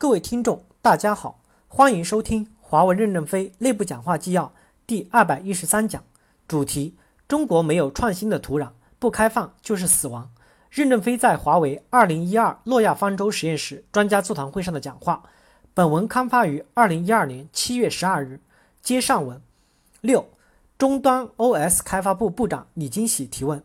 各位听众，大家好，欢迎收听华为任正非内部讲话纪要第二百一十三讲，主题：中国没有创新的土壤，不开放就是死亡。任正非在华为二零一二诺亚方舟实验室专家座谈会上的讲话。本文刊发于二零一二年七月十二日。接上文六，终端 OS 开发部部长李金喜提问：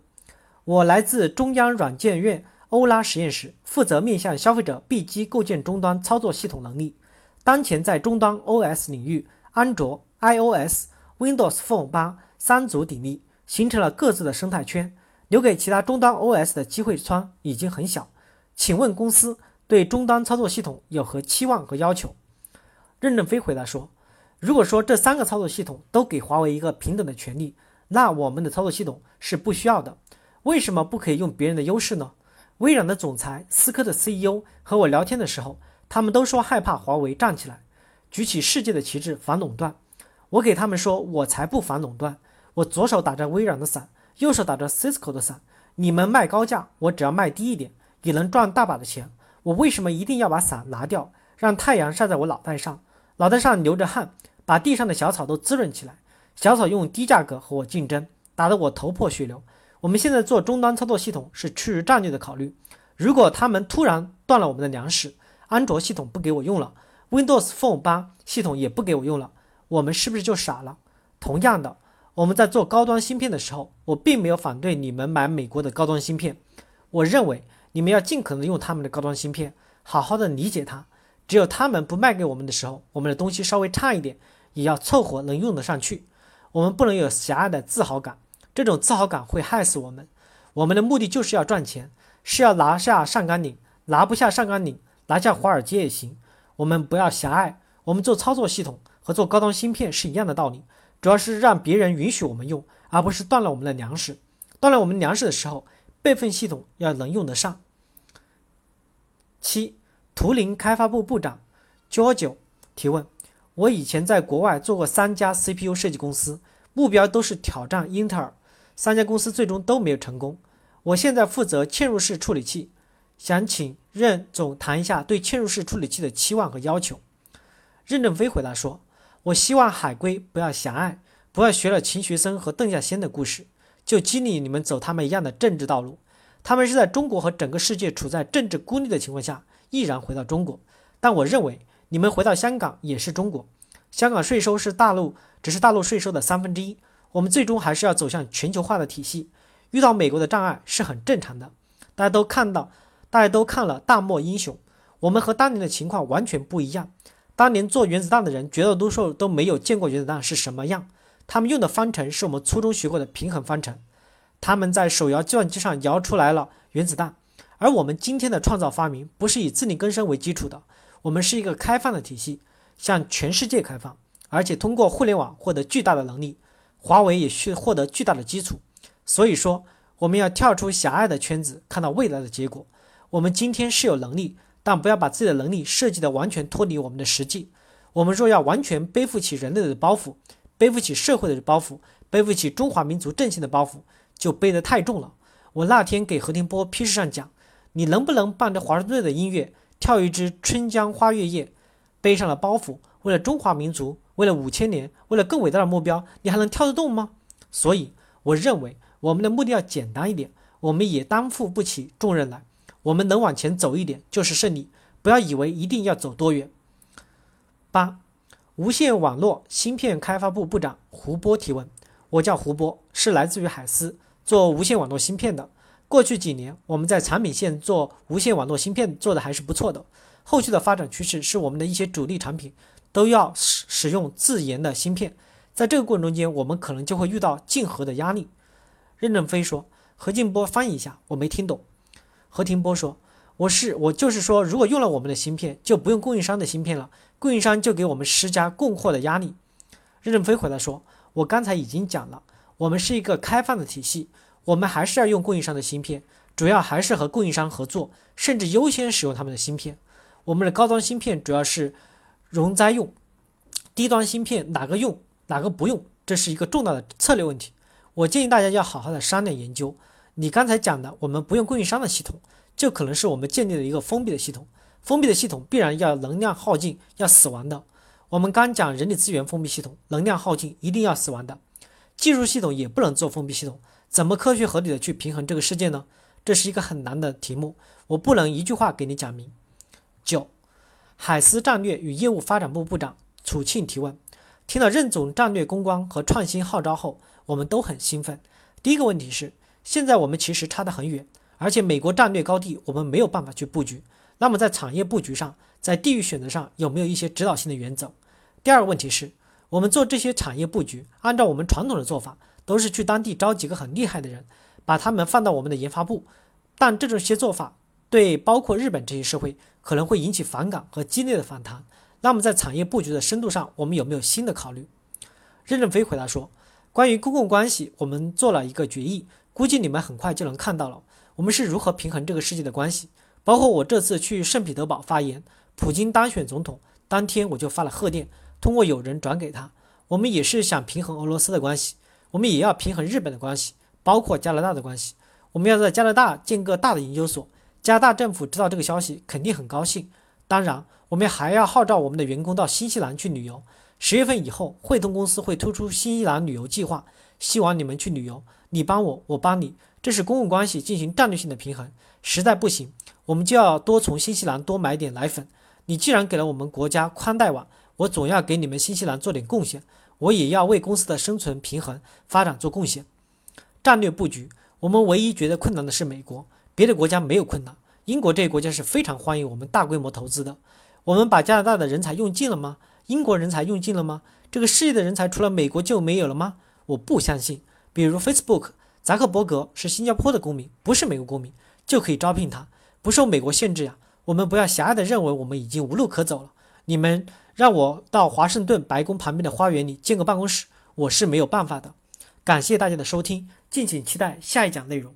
我来自中央软件院。欧拉实验室负责面向消费者 B 机构建终端操作系统能力。当前在终端 OS 领域，安卓、iOS、Windows Phone 八三足鼎立，形成了各自的生态圈，留给其他终端 OS 的机会窗已经很小。请问公司对终端操作系统有何期望和要求？任正非回答说：“如果说这三个操作系统都给华为一个平等的权利，那我们的操作系统是不需要的。为什么不可以用别人的优势呢？”微软的总裁、思科的 CEO 和我聊天的时候，他们都说害怕华为站起来，举起世界的旗帜反垄断。我给他们说，我才不反垄断。我左手打着微软的伞，右手打着 Cisco 的伞。你们卖高价，我只要卖低一点，也能赚大把的钱。我为什么一定要把伞拿掉，让太阳晒在我脑袋上，脑袋上流着汗，把地上的小草都滋润起来？小草用低价格和我竞争，打得我头破血流。我们现在做终端操作系统是出于战略的考虑。如果他们突然断了我们的粮食，安卓系统不给我用了，Windows Phone 八系统也不给我用了，我们是不是就傻了？同样的，我们在做高端芯片的时候，我并没有反对你们买美国的高端芯片。我认为你们要尽可能用他们的高端芯片，好好的理解它。只有他们不卖给我们的时候，我们的东西稍微差一点，也要凑合能用得上去。我们不能有狭隘的自豪感。这种自豪感会害死我们。我们的目的就是要赚钱，是要拿下上甘岭，拿不下上甘岭，拿下华尔街也行。我们不要狭隘。我们做操作系统和做高端芯片是一样的道理，主要是让别人允许我们用，而不是断了我们的粮食。断了我们粮食的时候，备份系统要能用得上。七，图灵开发部部长 j o j o 提问：我以前在国外做过三家 CPU 设计公司，目标都是挑战英特尔。三家公司最终都没有成功。我现在负责嵌入式处理器，想请任总谈一下对嵌入式处理器的期望和要求。任正非回答说：“我希望海归不要狭隘，不要学了秦学森和邓稼先的故事，就激励你们走他们一样的政治道路。他们是在中国和整个世界处在政治孤立的情况下，毅然回到中国。但我认为你们回到香港也是中国，香港税收是大陆，只是大陆税收的三分之一。”我们最终还是要走向全球化的体系，遇到美国的障碍是很正常的。大家都看到，大家都看了《大漠英雄》，我们和当年的情况完全不一样。当年做原子弹的人，绝大多数都没有见过原子弹是什么样，他们用的方程是我们初中学过的平衡方程。他们在手摇计算机上摇出来了原子弹，而我们今天的创造发明不是以自力更生为基础的，我们是一个开放的体系，向全世界开放，而且通过互联网获得巨大的能力。华为也需获得巨大的基础，所以说我们要跳出狭隘的圈子，看到未来的结果。我们今天是有能力，但不要把自己的能力设计的完全脱离我们的实际。我们若要完全背负起人类的包袱，背负起社会的包袱，背负起中华民族振兴的包袱，就背得太重了。我那天给何庭波批示上讲，你能不能伴着华盛顿的音乐跳一支《春江花月夜》，背上了包袱，为了中华民族。为了五千年，为了更伟大的目标，你还能跳得动吗？所以，我认为我们的目的要简单一点，我们也担负不起重任来。我们能往前走一点就是胜利，不要以为一定要走多远。八，无线网络芯片开发部部长胡波提问：我叫胡波，是来自于海思，做无线网络芯片的。过去几年，我们在产品线做无线网络芯片做的还是不错的。后续的发展趋势是我们的一些主力产品。都要使使用自研的芯片，在这个过程中间，我们可能就会遇到竞合的压力。任正非说：“何静波翻译一下，我没听懂。”何庭波说：“我是我就是说，如果用了我们的芯片，就不用供应商的芯片了，供应商就给我们施加供货的压力。”任正非回答说：“我刚才已经讲了，我们是一个开放的体系，我们还是要用供应商的芯片，主要还是和供应商合作，甚至优先使用他们的芯片。我们的高端芯片主要是。”容灾用低端芯片哪个用哪个不用，这是一个重大的策略问题。我建议大家要好好的商量研究。你刚才讲的，我们不用供应商的系统，就可能是我们建立了一个封闭的系统。封闭的系统必然要能量耗尽，要死亡的。我们刚讲人力资源封闭系统，能量耗尽，一定要死亡的。技术系统也不能做封闭系统，怎么科学合理的去平衡这个世界呢？这是一个很难的题目，我不能一句话给你讲明。九，海思战略与业务发展部部长楚庆提问：听了任总战略攻关和创新号召后，我们都很兴奋。第一个问题是，现在我们其实差得很远，而且美国战略高地我们没有办法去布局。那么在产业布局上，在地域选择上有没有一些指导性的原则？第二个问题是，我们做这些产业布局，按照我们传统的做法，都是去当地招几个很厉害的人，把他们放到我们的研发部。但这种些做法对包括日本这些社会可能会引起反感和激烈的反弹。那么在产业布局的深度上，我们有没有新的考虑？任正非回答说，关于公共关系，我们做了一个决议，估计你们很快就能看到了，我们是如何平衡这个世界的关系。包括我这次去圣彼得堡发言，普京当选总统当天，我就发了贺电，通过友人转给他。我们也是想平衡俄罗斯的关系，我们也要平衡日本的关系，包括加拿大的关系。我们要在加拿大建个大的研究所，加拿大政府知道这个消息肯定很高兴。当然，我们还要号召我们的员工到新西兰去旅游。十月份以后，汇通公司会推出新西兰旅游计划，希望你们去旅游，你帮我，我帮你，这是公共关系进行战略性的平衡。实在不行。我们就要多从新西兰多买点奶粉。你既然给了我们国家宽带网，我总要给你们新西兰做点贡献。我也要为公司的生存、平衡、发展做贡献。战略布局，我们唯一觉得困难的是美国，别的国家没有困难。英国这个国家是非常欢迎我们大规模投资的。我们把加拿大的人才用尽了吗？英国人才用尽了吗？这个世界的人才除了美国就没有了吗？我不相信。比如 Facebook，扎克伯格是新加坡的公民，不是美国公民，就可以招聘他。不受美国限制呀，我们不要狭隘的认为我们已经无路可走了。你们让我到华盛顿白宫旁边的花园里建个办公室，我是没有办法的。感谢大家的收听，敬请期待下一讲内容。